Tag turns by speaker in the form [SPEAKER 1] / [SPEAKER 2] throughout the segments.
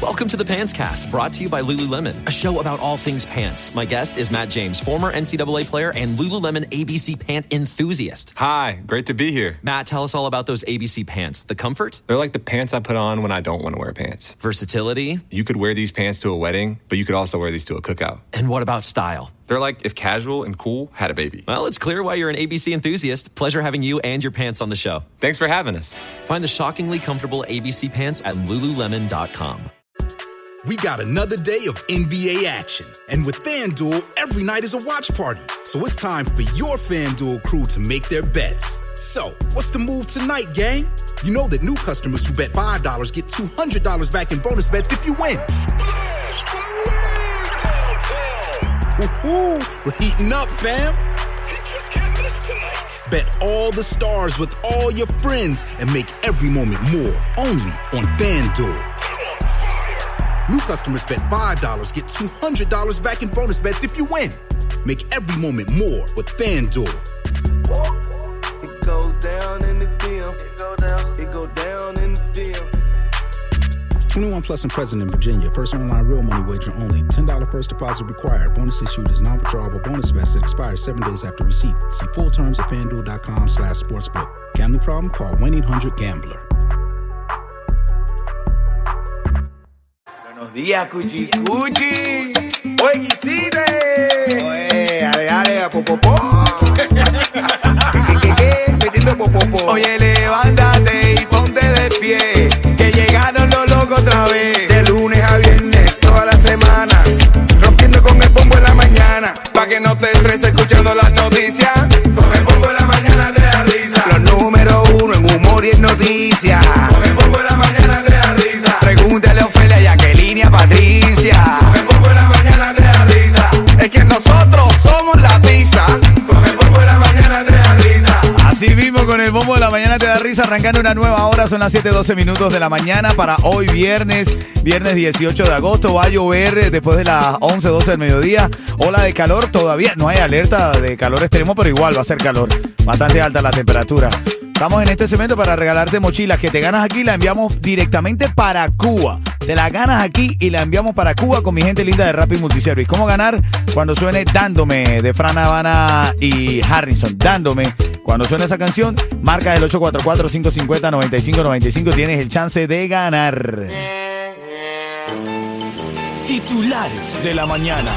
[SPEAKER 1] Welcome to the Pants Cast, brought to you by Lululemon, a show about all things pants. My guest is Matt James, former NCAA player and Lululemon ABC pant enthusiast.
[SPEAKER 2] Hi, great to be here.
[SPEAKER 1] Matt, tell us all about those ABC pants. The comfort,
[SPEAKER 2] They're like the pants I put on when I don't want to wear pants.
[SPEAKER 1] versatility,
[SPEAKER 2] You could wear these pants to a wedding, but you could also wear these to a cookout.
[SPEAKER 1] and what about style?
[SPEAKER 2] They're like if casual and cool had a baby.
[SPEAKER 1] Well, it's clear why you're an ABC enthusiast. Pleasure having you and your pants on the show.
[SPEAKER 2] Thanks for having us.
[SPEAKER 1] Find the shockingly comfortable ABC pants at lululemon.com.
[SPEAKER 3] We got another day of NBA action. And with FanDuel, every night is a watch party. So it's time for your FanDuel crew to make their bets. So, what's the move tonight, gang? You know that new customers who bet $5 get $200 back in bonus bets if you win. We're heating up, fam. Bet all the stars with all your friends and make every moment more only on FanDuel. New customers bet $5 get $200 back in bonus bets if you win. Make every moment more with FanDuel.
[SPEAKER 4] It goes down in the DM. It go down. It go down in the DM.
[SPEAKER 3] 21 plus and present in Virginia. First online real money wager only. $10 first deposit required. Bonus issued is non-withdrawable bonus vest expires seven days after receipt. See full terms at fanduel.com slash sportsbook. Gambling problem? Call 1-800-GAMBLER.
[SPEAKER 5] Buenos días, Cuchi Cuchi. Oye. Oye, ale, ale, a popopó.
[SPEAKER 6] Escuchando las noticias.
[SPEAKER 5] Con el bombo en la mañana te da risa. Los número uno en humor y en noticias. Con el bombo
[SPEAKER 6] de la mañana te da risa, arrancando una nueva hora, son las 7:12 minutos de la mañana para hoy viernes, viernes 18 de agosto, va a llover después de las 11, 12 del mediodía, ola de calor todavía, no hay alerta de calor extremo, pero igual va a ser calor, bastante alta la temperatura. Estamos en este segmento para regalarte mochilas que te ganas aquí, la enviamos directamente para Cuba. Te la ganas aquí y la enviamos para Cuba con mi gente linda de Rapid Multiservice. ¿Cómo ganar? Cuando suene Dándome de Fran Habana y Harrison. Dándome. Cuando suene esa canción, marca el 844-550-9595. Tienes el chance de ganar. Titulares de la mañana.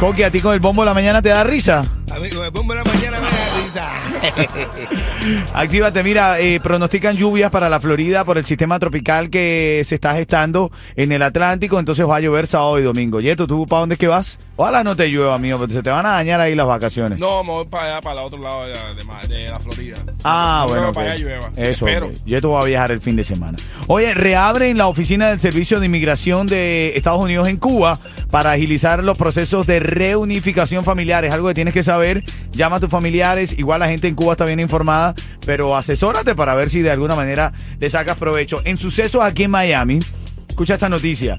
[SPEAKER 6] Coqui, a ti con el bombo de la mañana te da risa.
[SPEAKER 5] A mí bombo en la mañana me da risa.
[SPEAKER 6] Actívate, mira, eh, pronostican lluvias para la Florida por el sistema tropical que se está gestando en el Atlántico, entonces va a llover sábado y domingo. Yeto, ¿tú para dónde es que vas? Ojalá no te llueva, mío, porque se te van a dañar ahí las vacaciones.
[SPEAKER 7] No, me voy para allá, para el otro lado de, de ma- de la Florida.
[SPEAKER 6] Ah,
[SPEAKER 7] No
[SPEAKER 6] bueno.
[SPEAKER 7] para allá llueva.
[SPEAKER 6] Eso,
[SPEAKER 7] Espero.
[SPEAKER 6] ok. Yeto va a viajar el fin de semana. Oye, reabren la oficina del Servicio de Inmigración de Estados Unidos en Cuba para agilizar los procesos de reunificación familiar. Es algo que tienes que saber. Llama a tus familiares. Igual la gente en Cuba está bien informada, pero asesórate para ver si de alguna manera le sacas provecho. En sucesos aquí en Miami, escucha esta noticia.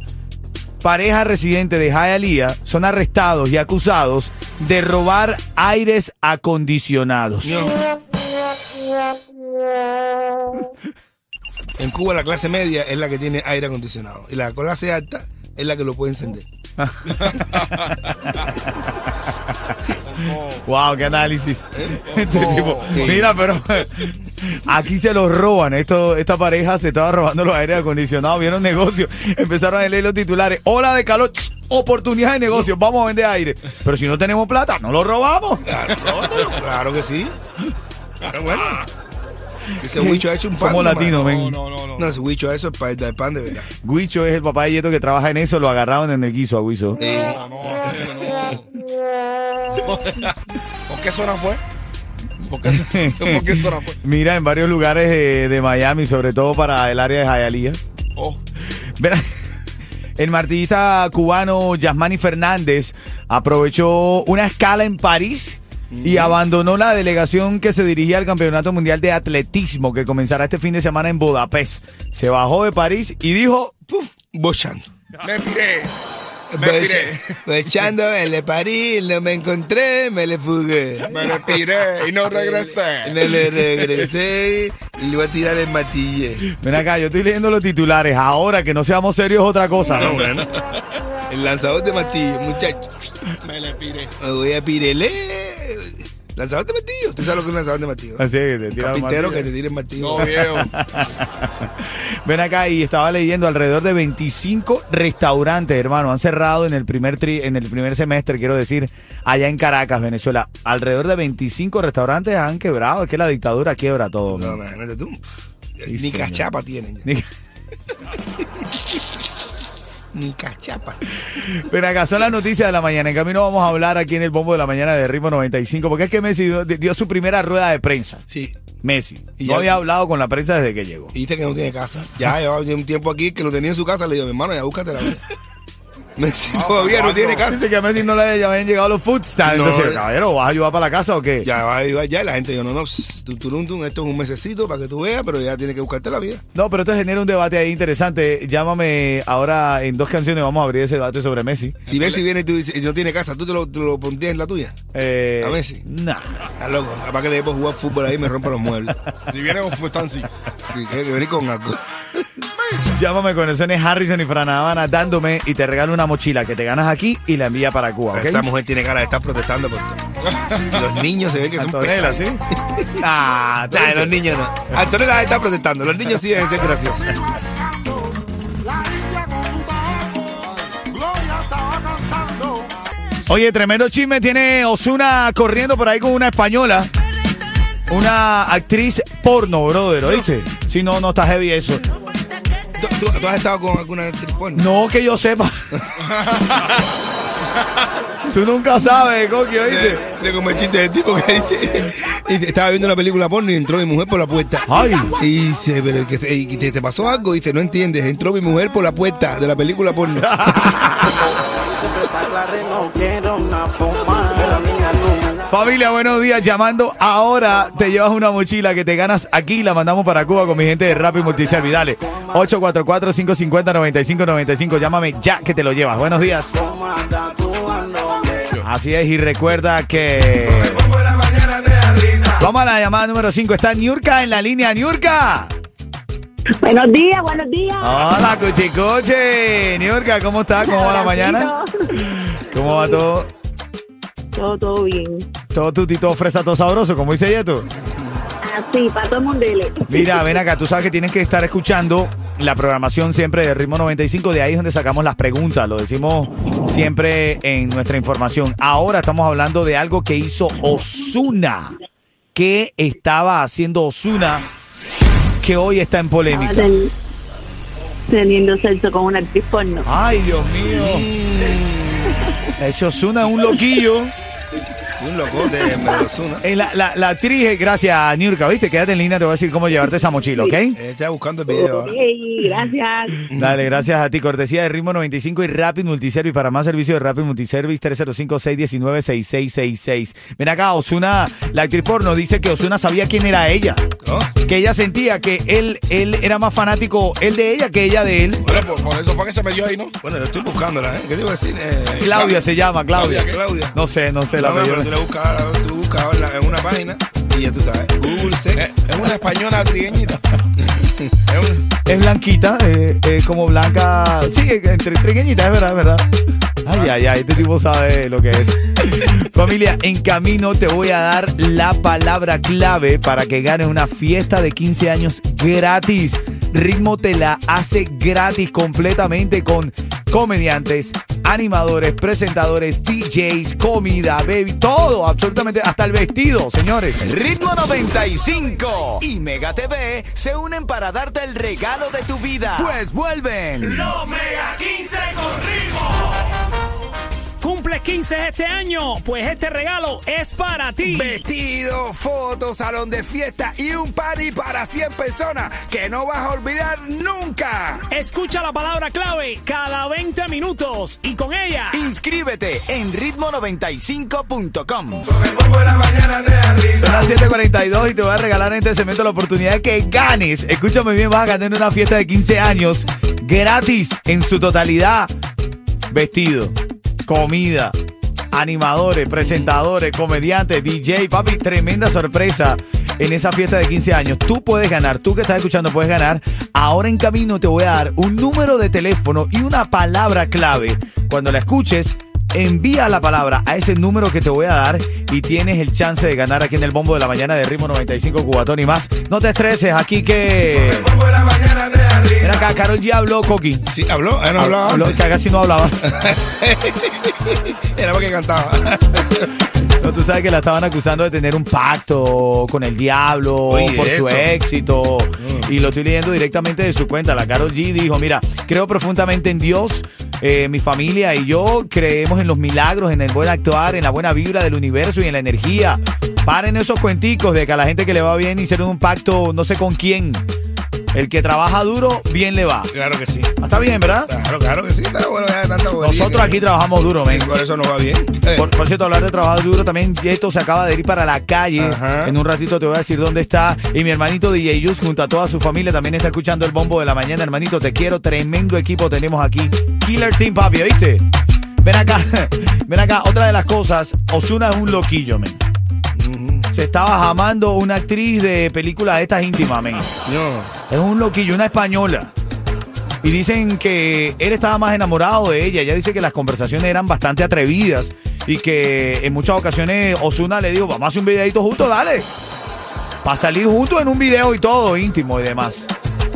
[SPEAKER 6] Pareja residente de Hialeah son arrestados y acusados de robar aires acondicionados.
[SPEAKER 8] En Cuba la clase media es la que tiene aire acondicionado y la clase alta es la que lo puede encender.
[SPEAKER 6] Wow, qué análisis. Este tipo, Mira, pero aquí se los roban. Esto, esta pareja se estaba robando los aires acondicionados. Vieron negocio. Empezaron a leer los titulares. Ola de calor. Oportunidad de negocio. Vamos a vender aire. Pero si no tenemos plata, no lo robamos.
[SPEAKER 8] Claro que sí. Pero bueno. Ese huicho ha hecho un pan.
[SPEAKER 6] Somos latinos,
[SPEAKER 7] No,
[SPEAKER 6] men.
[SPEAKER 7] no, no, no.
[SPEAKER 8] No, ese huicho eso es para dar pan de verdad.
[SPEAKER 6] Guicho es el papá de Yeto que trabaja en eso. Lo agarraron en el guiso a.
[SPEAKER 7] No, no, no.
[SPEAKER 8] ¿Por qué zona fue? ¿Por qué, ¿por qué zona fue?
[SPEAKER 6] Mira, en varios lugares de, de Miami, sobre todo para el área de Hialeah.
[SPEAKER 7] Oh,
[SPEAKER 6] Verá, El martillista cubano Yasmani Fernández aprovechó una escala en París y abandonó la delegación que se dirigía al Campeonato Mundial de Atletismo que comenzará este fin de semana en Budapest. Se bajó de París y dijo,
[SPEAKER 8] Puf, bochando.
[SPEAKER 7] Me piré. Me piré.
[SPEAKER 8] Bochando, me le parí, no me encontré, me le fugué.
[SPEAKER 7] Me le piré y no regresé.
[SPEAKER 8] No le regresé y le voy a tirar el matille.
[SPEAKER 6] ven acá, yo estoy leyendo los titulares. Ahora que no seamos serios es otra cosa, ¿no?
[SPEAKER 8] bueno. El lanzador de martillo, muchacho.
[SPEAKER 7] Me le piré.
[SPEAKER 8] Me voy a pirele. Lanzador de martillo. ¿Tú sabes lo que es un lanzador de martillo?
[SPEAKER 6] Así que te tira
[SPEAKER 8] Carpintero
[SPEAKER 6] martillo.
[SPEAKER 8] que te tire el martillo.
[SPEAKER 7] No, viejo.
[SPEAKER 6] Ven acá y estaba leyendo alrededor de 25 restaurantes, hermano, han cerrado en el primer tri- en el primer semestre, quiero decir, allá en Caracas, Venezuela. Alrededor de 25 restaurantes han quebrado, es que la dictadura quiebra todo.
[SPEAKER 8] No,
[SPEAKER 6] man.
[SPEAKER 8] imagínate tú.
[SPEAKER 6] Sí,
[SPEAKER 8] Ni
[SPEAKER 6] señor.
[SPEAKER 8] cachapa tienen. ya.
[SPEAKER 6] Ni-
[SPEAKER 8] Ni cachapa.
[SPEAKER 6] Ven acá, son las noticias de la mañana. En camino vamos a hablar aquí en el bombo de la mañana de Ritmo 95, porque es que Messi dio, dio su primera rueda de prensa.
[SPEAKER 8] Sí.
[SPEAKER 6] Messi.
[SPEAKER 8] Y
[SPEAKER 6] no
[SPEAKER 8] ya-
[SPEAKER 6] había hablado con la prensa desde que llegó.
[SPEAKER 8] Dice que no tiene casa. Ya llevaba un tiempo aquí que lo tenía en su casa. Le digo, mi hermano, ya búscate la vida. Messi todavía no tiene casa.
[SPEAKER 6] Dice que a Messi no le habían llegado los food stamps.
[SPEAKER 8] No,
[SPEAKER 6] Entonces, caballero, ¿vas a ayudar para la casa o qué?
[SPEAKER 8] Ya va a ir ya. Y la gente dijo, no, no, esto es un mesecito para que tú veas, pero ya tienes que buscarte la vida.
[SPEAKER 6] No, pero esto genera un debate ahí interesante. Llámame ahora en dos canciones, vamos a abrir ese debate sobre Messi.
[SPEAKER 8] Si Messi viene y, tú dices, y no tiene casa, ¿tú te lo, te lo pondrías en la tuya?
[SPEAKER 6] Eh,
[SPEAKER 8] ¿A Messi?
[SPEAKER 6] Nah.
[SPEAKER 8] Estás loco. Capaz que le debo jugar fútbol ahí y me rompa los muebles.
[SPEAKER 7] Si viene con Fustancy.
[SPEAKER 8] Sí, Tiene que venir con algo.
[SPEAKER 6] Llámame con el Harrison y Fran Habana dándome y te regalo una mochila que te ganas aquí y la envía para Cuba, ¿ok?
[SPEAKER 8] Esa mujer tiene cara de estar protestando por todo. Los niños se ven que son
[SPEAKER 6] Antonella. ¿sí? Ah,
[SPEAKER 8] Nah, los niños no. Antonella está protestando. Los niños sí deben ser graciosos.
[SPEAKER 6] Oye, tremendo chisme tiene Osuna corriendo por ahí con una española. Una actriz porno, brother, ¿oíste? Si no, no está heavy eso.
[SPEAKER 8] ¿Tú, tú- tú has estado con alguna actriz porno?
[SPEAKER 6] No que yo sepa. Tú nunca sabes, Coqui, ¿oíste?
[SPEAKER 8] De como el chiste del tipo que dice, y estaba viendo una película porno y entró mi mujer por la puerta.
[SPEAKER 6] Ay.
[SPEAKER 8] Y dice, pero que te, y te, te pasó algo, y dice, no entiendes, entró mi mujer por la puerta de la película porno.
[SPEAKER 6] Familia, buenos días. Llamando ahora, te llevas una mochila que te ganas aquí la mandamos para Cuba con mi gente de Rappi Multiservice. Dale, 844-550-9595. Llámame ya que te lo llevas. Buenos días. Así es, y recuerda que. Vamos a la llamada número 5. Está Niurka en la línea. Niurka.
[SPEAKER 9] Buenos días, buenos días.
[SPEAKER 6] Hola, Cuchicuche. Niurka, ¿cómo estás? ¿Cómo va la mañana? ¿Cómo va todo?
[SPEAKER 9] Todo, todo bien.
[SPEAKER 6] Todo tutito, fresa, todo sabroso, como dice Yeto.
[SPEAKER 9] Así, para todo el mundo. dele.
[SPEAKER 6] Mira, ven acá, tú sabes que tienes que estar escuchando la programación siempre de Ritmo 95, de ahí es donde sacamos las preguntas, lo decimos siempre en nuestra información. Ahora estamos hablando de algo que hizo Osuna. ¿Qué estaba haciendo Osuna que hoy está en polémica?
[SPEAKER 9] ten- teniendo sexo con una actriz porno.
[SPEAKER 6] Ay, Dios mío. Ese Osuna es un loquillo.
[SPEAKER 8] Un locote, en Medellín.
[SPEAKER 6] Eh, la, la, la actriz, eh, gracias, Nurka, ¿viste? Quédate en línea, te voy a decir cómo llevarte esa mochila, ¿ok?
[SPEAKER 8] Está buscando el video ahora.
[SPEAKER 9] Ok, gracias.
[SPEAKER 6] Dale, gracias a ti. Cortesía de Ritmo 95 y Rapid Multiservice. Para más servicio de Rapid Multiservice, 305-619-6666. Ven acá, Osuna, la actriz porno, dice que Osuna sabía quién era ella.
[SPEAKER 8] ¿No?
[SPEAKER 6] Que ella sentía que él, él era más fanático, él de ella, que ella de él.
[SPEAKER 7] Bueno, por, por eso fue que se metió ahí, ¿no?
[SPEAKER 8] Bueno, yo estoy buscándola, ¿eh? ¿Qué te iba a decir? Eh,
[SPEAKER 6] Claudia se llama, Claudia.
[SPEAKER 8] Claudia, Claudia.
[SPEAKER 6] No sé, no sé la
[SPEAKER 8] No, no, pero tú le buscas, tú buscas en, la- en una página y ya tú sabes. Google
[SPEAKER 7] Es,
[SPEAKER 8] Sex.
[SPEAKER 7] es una española trigueñita. es un,
[SPEAKER 6] Es blanquita, eh, eh, como blanca. Sí, entre trigueñita, es verdad, es verdad. Ay, ay, ay, este tipo sabe lo que es. Familia, en camino te voy a dar la palabra clave para que ganes una fiesta de 15 años gratis. Ritmo te la hace gratis completamente con comediantes, animadores, presentadores, DJs, comida, baby, todo, absolutamente, hasta el vestido, señores.
[SPEAKER 10] Ritmo 95 y Mega TV se unen para darte el regalo de tu vida.
[SPEAKER 6] Pues vuelven.
[SPEAKER 10] Los Mega 15 con ritmo. Cumple
[SPEAKER 11] 15 este año, pues este regalo es para ti.
[SPEAKER 5] Vestido, foto, salón de fiesta y un party para 100 personas que no vas a olvidar nunca.
[SPEAKER 11] Escucha la palabra clave cada 20 minutos y con ella
[SPEAKER 10] Inscríbete en ritmo95.com.
[SPEAKER 6] Son las 7:42 y te voy a regalar en este segmento la oportunidad de que ganes. Escúchame bien, vas a ganar una fiesta de 15 años gratis en su totalidad. Vestido, comida, animadores, presentadores, comediantes, DJ, papi, tremenda sorpresa en esa fiesta de 15 años. Tú puedes ganar, tú que estás escuchando puedes ganar. Ahora en camino te voy a dar un número de teléfono y una palabra clave. Cuando la escuches, envía la palabra a ese número que te voy a dar y tienes el chance de ganar aquí en el bombo de la mañana de Ritmo 95 Cubatón y más. No te estreses, aquí que... Mira acá, Carol G habló, Coqui.
[SPEAKER 8] Sí, habló, él no hablaba
[SPEAKER 6] Habló,
[SPEAKER 8] antes.
[SPEAKER 6] que casi no hablaba.
[SPEAKER 8] Era porque cantaba.
[SPEAKER 6] No, tú sabes que la estaban acusando de tener un pacto con el diablo
[SPEAKER 8] Oye,
[SPEAKER 6] por su
[SPEAKER 8] eso. Mm.
[SPEAKER 6] éxito. Y lo estoy leyendo directamente de su cuenta. La Carol G dijo, mira, creo profundamente en Dios. eh, mi familia y yo creemos en los milagros, en el buen actuar, en la buena vibra del universo y en la energía. Paren esos cuenticos de que a la gente que le va bien hicieron un pacto no sé con quién. El que trabaja duro, bien le va.
[SPEAKER 8] Claro que sí.
[SPEAKER 6] Está bien, ¿verdad?
[SPEAKER 8] Claro, claro que sí. Está bueno, ya tanta
[SPEAKER 6] Nosotros
[SPEAKER 8] que-
[SPEAKER 6] aquí trabajamos duro, men.
[SPEAKER 8] Por eso nos va bien. Eh,
[SPEAKER 6] Por, por cierto, hablar de trabajar duro también, Yeto se acaba de ir para la calle.
[SPEAKER 8] Ajá.
[SPEAKER 6] En un ratito te voy a decir dónde está. Y mi hermanito DJ Yus, junto a toda su familia, también está escuchando el bombo de la mañana. Hermanito, te quiero. Tremendo equipo tenemos aquí. Killer Team, papi, ¿viste? Ven acá, ven acá. Otra de las cosas, Osuna es un loquillo, men. Se estaba jamando una actriz de películas estas íntimas, men.
[SPEAKER 8] no.
[SPEAKER 6] Es un loquillo, una española. Y dicen que él estaba más enamorado de ella. Ella dice que las conversaciones eran bastante atrevidas y que en muchas ocasiones Osuna le dijo, vamos a hacer un videito juntos, dale. Para salir juntos en un video y todo, íntimo y demás.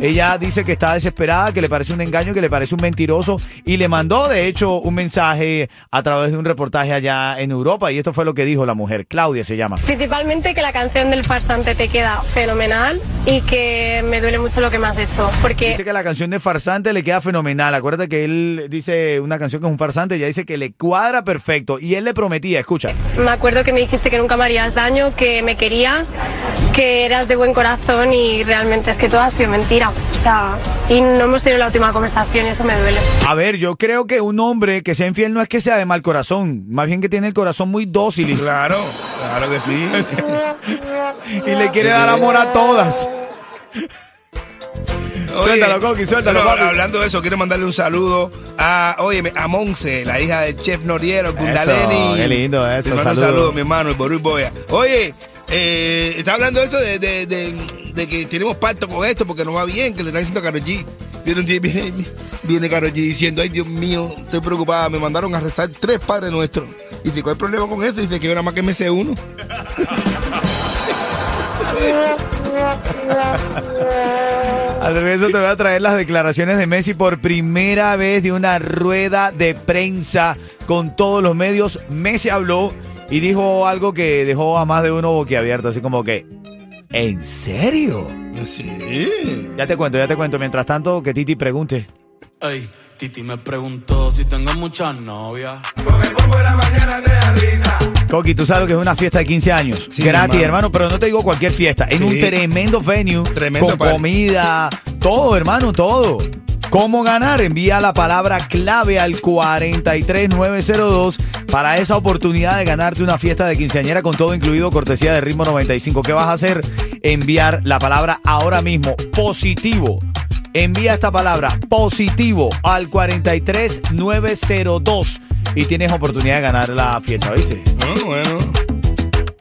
[SPEAKER 6] Ella dice que está desesperada, que le parece un engaño, que le parece un mentiroso y le mandó de hecho un mensaje a través de un reportaje allá en Europa y esto fue lo que dijo la mujer, Claudia se llama.
[SPEAKER 12] Principalmente que la canción del farsante te queda fenomenal y que me duele mucho lo que me has hecho. Porque
[SPEAKER 6] Dice que la canción de farsante le queda fenomenal. Acuérdate que él dice una canción que es un farsante, ella dice que le cuadra perfecto. Y él le prometía, escucha.
[SPEAKER 12] me acuerdo que me dijiste que nunca me harías daño, que me querías, que eras de buen corazón y realmente es que todo ha sido mentira. O sea, y no hemos tenido la última conversación y eso me duele.
[SPEAKER 6] A ver, yo creo que un hombre que sea infiel no es que sea de mal corazón, más bien que tiene el corazón muy dócil y,
[SPEAKER 8] Claro, claro que sí.
[SPEAKER 6] y le quiere dar amor a todas. Suéltalo, Coqui, suéltalo,
[SPEAKER 8] no,
[SPEAKER 6] papi.
[SPEAKER 8] Hablando de eso, quiero mandarle un saludo a, óyeme, a Monse, la hija del chef Noriero, Kundaleni.
[SPEAKER 6] qué lindo eso,
[SPEAKER 8] Te mando un
[SPEAKER 6] saludo.
[SPEAKER 8] mi hermano, el Ború Boya. Oye, eh, está hablando eso de, que tenemos pacto con esto porque nos va bien, que le están diciendo a Karol G. Viene, viene, diciendo, ay Dios mío, estoy preocupada, me mandaron a rezar tres padres nuestros. Y dice, ¿cuál es el problema con eso? Dice que yo más que me sé uno.
[SPEAKER 6] Al regreso te voy a traer las declaraciones de Messi por primera vez de una rueda de prensa con todos los medios. Messi habló y dijo algo que dejó a más de uno boquiabierto, así como que, ¿en serio?
[SPEAKER 8] Sí.
[SPEAKER 6] Ya te cuento, ya te cuento. Mientras tanto, que Titi pregunte.
[SPEAKER 13] Ey, Titi me preguntó si tengo muchas novias.
[SPEAKER 6] Coqui, tú sabes lo que es una fiesta de 15 años.
[SPEAKER 8] Sí,
[SPEAKER 6] Gratis,
[SPEAKER 8] hermano.
[SPEAKER 6] hermano, pero no te digo cualquier fiesta. En
[SPEAKER 8] Sí.
[SPEAKER 6] un tremendo venue,
[SPEAKER 8] Tremendo
[SPEAKER 6] con
[SPEAKER 8] party.
[SPEAKER 6] comida, todo, hermano, todo. ¿Cómo ganar? Envía la palabra clave al 43902 para esa oportunidad de ganarte una fiesta de quinceañera con todo incluido, cortesía de Ritmo 95. ¿Qué vas a hacer? Enviar la palabra ahora mismo, positivo. Envía esta palabra positivo al 43902 y tienes oportunidad de ganar la fiesta, ¿viste?
[SPEAKER 8] Ah, bueno.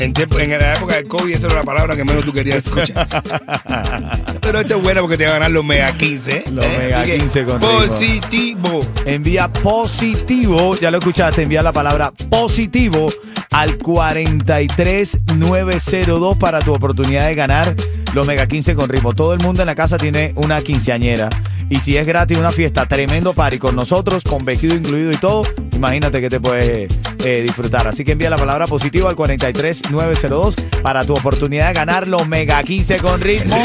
[SPEAKER 8] En, tiempo- en la época del COVID, esa era la palabra que menos tú querías escuchar. Pero esta es buena porque te va a ganar los Mega 15. ¿eh?
[SPEAKER 6] Los Mega
[SPEAKER 8] Así que,
[SPEAKER 6] 15 con ritmo.
[SPEAKER 8] Positivo.
[SPEAKER 6] Envía positivo, ya lo escuchaste, envía la palabra positivo al 43902 para tu oportunidad de ganar los Mega 15 con ritmo. Todo el mundo en la casa tiene una quinceañera. Y si es gratis, una fiesta, tremendo party con nosotros, con vestido incluido y todo, imagínate que te puedes eh, disfrutar. Así que envía la palabra positivo al 43902 para tu oportunidad de ganar los Mega 15 con ritmo.